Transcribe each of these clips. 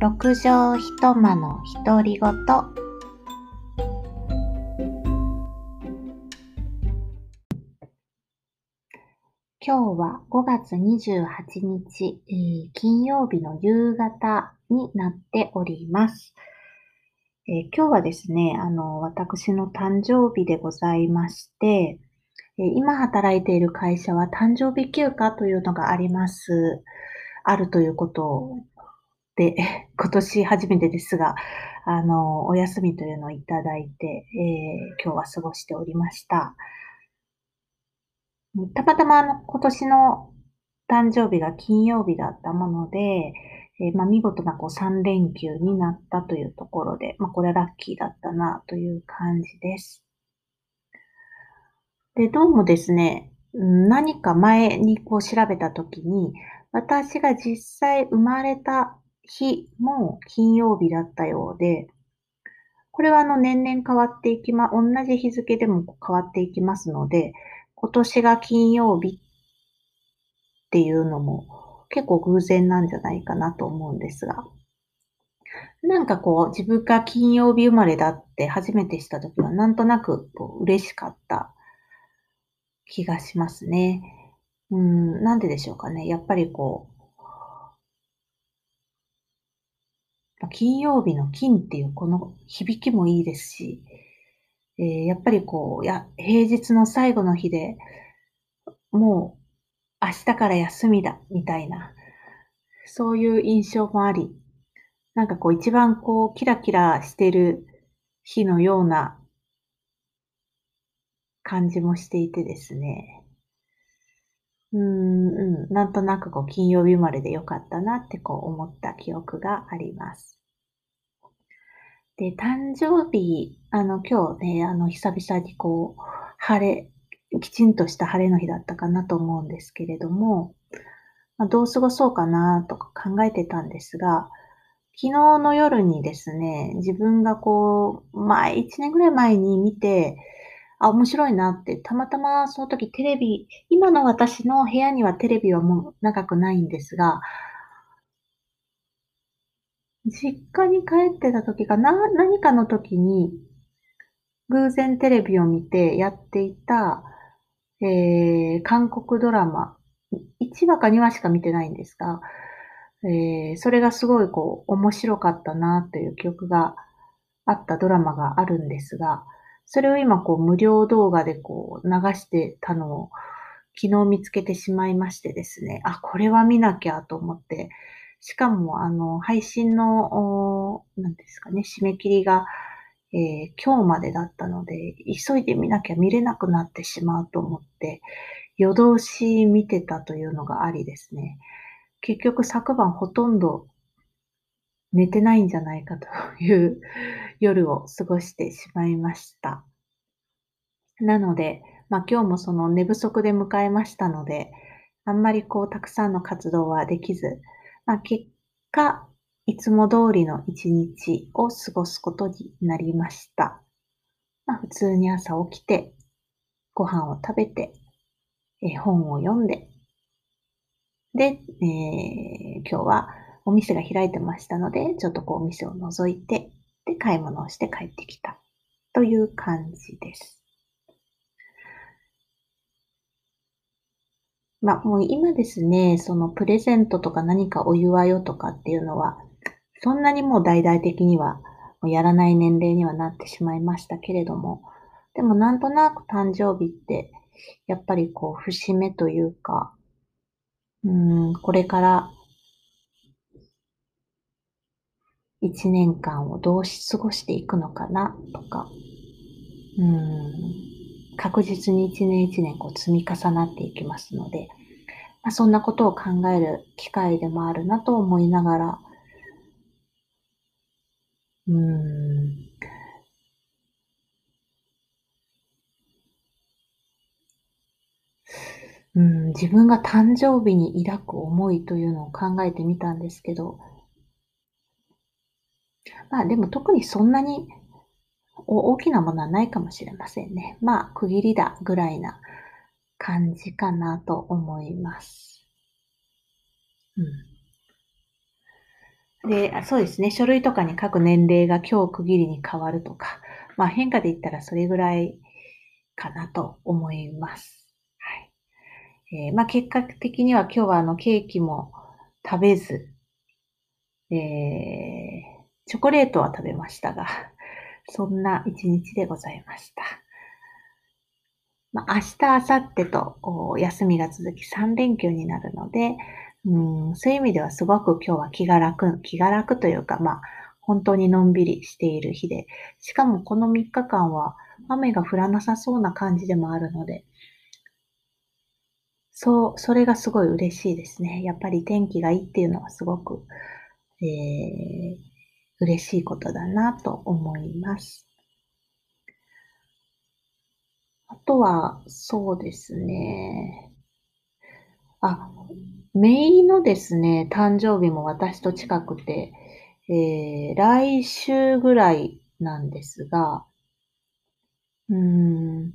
六畳一間の独り言今日は5月28日、えー金曜日の夕方になっております。えー今日はですね、あの、私の誕生日でございまして、えー今働いている会社は誕生日休暇というのがあります。あるということで、今年初めてですが、あの、お休みというのをいただいて、えー今日は過ごしておりました。たまたまあの今年の誕生日が金曜日だったもので、えーまあ、見事なこう3連休になったというところで、まあ、これはラッキーだったなという感じです。で、どうもですね、何か前にこう調べたときに、私が実際生まれた日も金曜日だったようで、これはあの年々変わっていきま、同じ日付でも変わっていきますので、今年が金曜日っていうのも結構偶然なんじゃないかなと思うんですが、なんかこう自分が金曜日生まれだって初めてしたときはなんとなくこう嬉しかった気がしますね。うん、なんででしょうかね。やっぱりこう、まあ金曜日の金っていうこの響きもいいですし、えーやっぱりこう、や、平日の最後の日でもう明日から休みだ、みたいな、そういう印象もあり、なんかこう一番こうキラキラしてる日のような感じもしていてですね。うん、うん、なんとなくこう金曜日生まれでよかったなってこう思った記憶があります。で、誕生日、あの今日ね、あの久々にこう晴れ、きちんとした晴れの日だったかなと思うんですけれども、まあ、どう過ごそうかなとか考えてたんですが、昨日の夜にですね、自分がこう、前、1年ぐらい前に見て、あ、面白いなって、たまたまその時テレビ、今の私の部屋にはテレビはもう長くないんですが、実家に帰ってた時かな、何かの時に、偶然テレビを見てやっていた、えー、韓国ドラマ、1話か2話しか見てないんですが、えーそれがすごいこう面白かったなという記憶があったドラマがあるんですが、それを今こう無料動画でこう流してたのを昨日見つけてしまいましてですね、あ、これは見なきゃと思って、しかもあの配信の、おなんですかね、締め切りが、えー今日までだったので、急いで見なきゃ見れなくなってしまうと思って、夜通し見てたというのがありですね。結局昨晩ほとんど寝てないんじゃないかという夜を過ごしてしまいました。なので、まあ今日もその寝不足で迎えましたので、あんまりこうたくさんの活動はできず、まあ結果、いつも通りの一日を過ごすことになりました。まあ普通に朝起きて、ご飯を食べて、え本を読んで、で、えー今日はお店が開いてましたので、ちょっとこうお店を覗いて、で、買い物をして帰ってきたという感じです。まあ、もう今ですね、そのプレゼントとか何かお祝いをとかっていうのは、そんなにもう大々的にはやらない年齢にはなってしまいましたけれども、でもなんとなく誕生日って、やっぱりこう節目というか、うん、これから一年間をどう過ごしていくのかなとか、うん、確実に一年一年こう積み重なっていきますので、まあ、そんなことを考える機会でもあるなと思いながら、うん、うん、自分が誕生日に抱く思いというのを考えてみたんですけど、まあでも特にそんなに大きなものはないかもしれませんね。まあ区切りだぐらいな感じかなと思います。うん。で、そうですね、書類とかに書く年齢が今日区切りに変わるとか、まあ変化で言ったらそれぐらいかなと思います。はい。えー、まあ結果的には今日はあのケーキも食べず、えー、チョコレートは食べましたが、そんな一日でございました。まあ、明日、明後日と休みが続き3連休になるので、うん、そういう意味ではすごく今日は気が楽、気が楽というか、まあ、本当にのんびりしている日で、しかもこの3日間は雨が降らなさそうな感じでもあるので、そう、それがすごい嬉しいですね。やっぱり天気がいいっていうのはすごく、えー、嬉しいことだなと思います。あとは、そうですね。あ、姪のですね、誕生日も私と近くて、えー、来週ぐらいなんですが、うーん、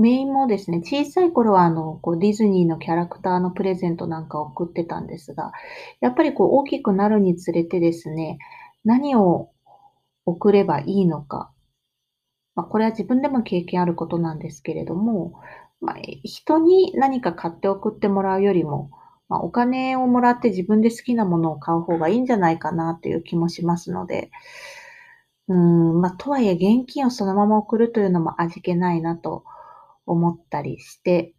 メインもですね、小さい頃はあの、こうディズニーのキャラクターのプレゼントなんかを送ってたんですが、やっぱりこう大きくなるにつれてですね、何を送ればいいのか。まあ、これは自分でも経験あることなんですけれども、まあ、人に何か買って送ってもらうよりも、まあ、お金をもらって自分で好きなものを買う方がいいんじゃないかなという気もしますので、うん、まあ、とはいえ現金をそのまま送るというのも味気ないなと思ったりして、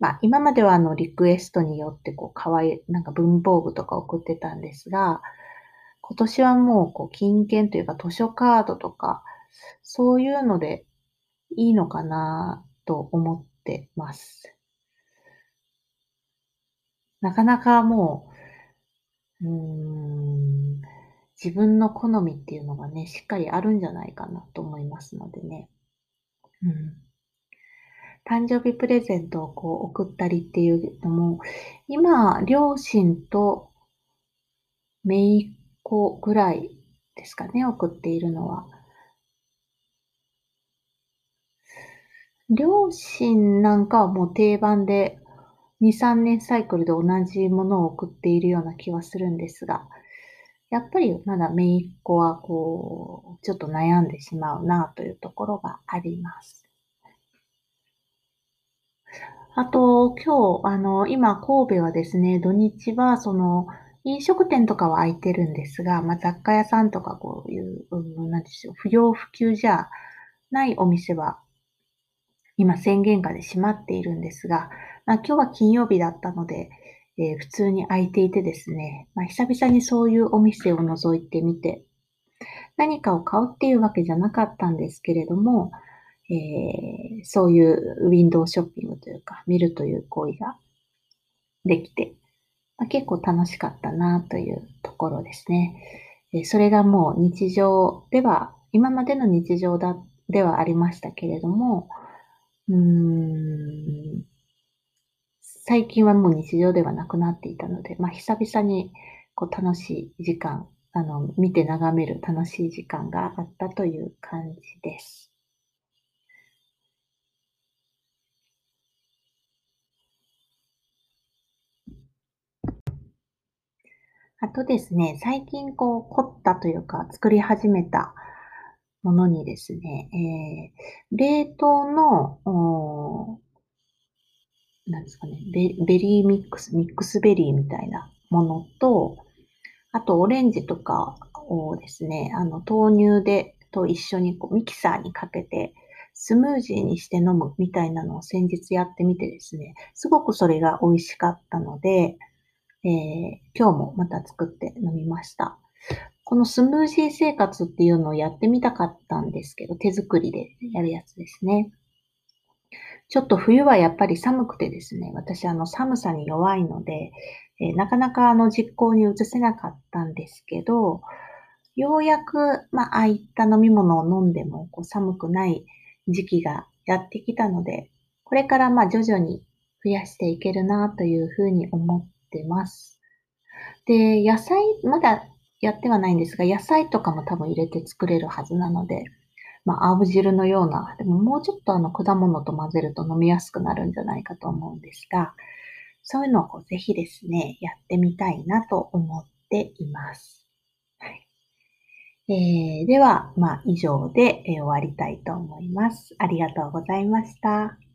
まあ、今まではあの、リクエストによって、こう、かわい、なんか文房具とか送ってたんですが、今年はもう、こう、金券というか図書カードとか、そういうのでいいのかなと思ってます。なかなかもう、うん、自分の好みっていうのがね、しっかりあるんじゃないかなと思いますのでね。うん。誕生日プレゼントをこう送ったりっていうのも、今、両親と姪っ子ぐらいですかね、送っているのは。両親なんかはもう定番で2、3年サイクルで同じものを送っているような気はするんですが、やっぱりまだ姪っ子はこう、ちょっと悩んでしまうなというところがあります。あと、今日、あの、今、神戸はですね、土日は、その、飲食店とかは空いてるんですが、まあ、雑貨屋さんとかこういう、うん、なんでしょう、不要不急じゃないお店は、今宣言下で閉まっているんですが、まあ、今日は金曜日だったので、えー、普通に空いていてですね、まあ、久々にそういうお店を覗いてみて、何かを買うっていうわけじゃなかったんですけれども、えー、そういうウィンドウショッピングというか、見るという行為ができて、まあ、結構楽しかったなというところですね。えー、それがもう日常では、今までの日常だではありましたけれども、うーん最近はもう日常ではなくなっていたので、まあ、久々にこう楽しい時間、あの、見て眺める楽しい時間があったという感じです。あとですね、最近こう凝ったというか作り始めたものにですね、えー、冷凍のなんですかね、ベリーミックス、ミックスベリーみたいなものと、あとオレンジとかをですね、あの豆乳でと一緒にこうミキサーにかけてスムージーにして飲むみたいなのを先日やってみてですね、すごくそれが美味しかったので、えー、今日もまた作って飲みました。このスムージー生活っていうのをやってみたかったんですけど、手作りでやるやつですね。ちょっと冬はやっぱり寒くてですね、私あの寒さに弱いので、えー、なかなかあの実行に移せなかったんですけど、ようやく、まあ、ああいった飲み物を飲んでもこう寒くない時期がやってきたので、これからまあ徐々に増やしていけるなというふうに思ってます。で、野菜、まだやってはないんですが、野菜とかも多分入れて作れるはずなので、まあ、青汁のような、でももうちょっとあの果物と混ぜると飲みやすくなるんじゃないかと思うんですが、そういうのをこうぜひですね、やってみたいなと思っています。えー、では、まあ、以上で、え、終わりたいと思います。ありがとうございました。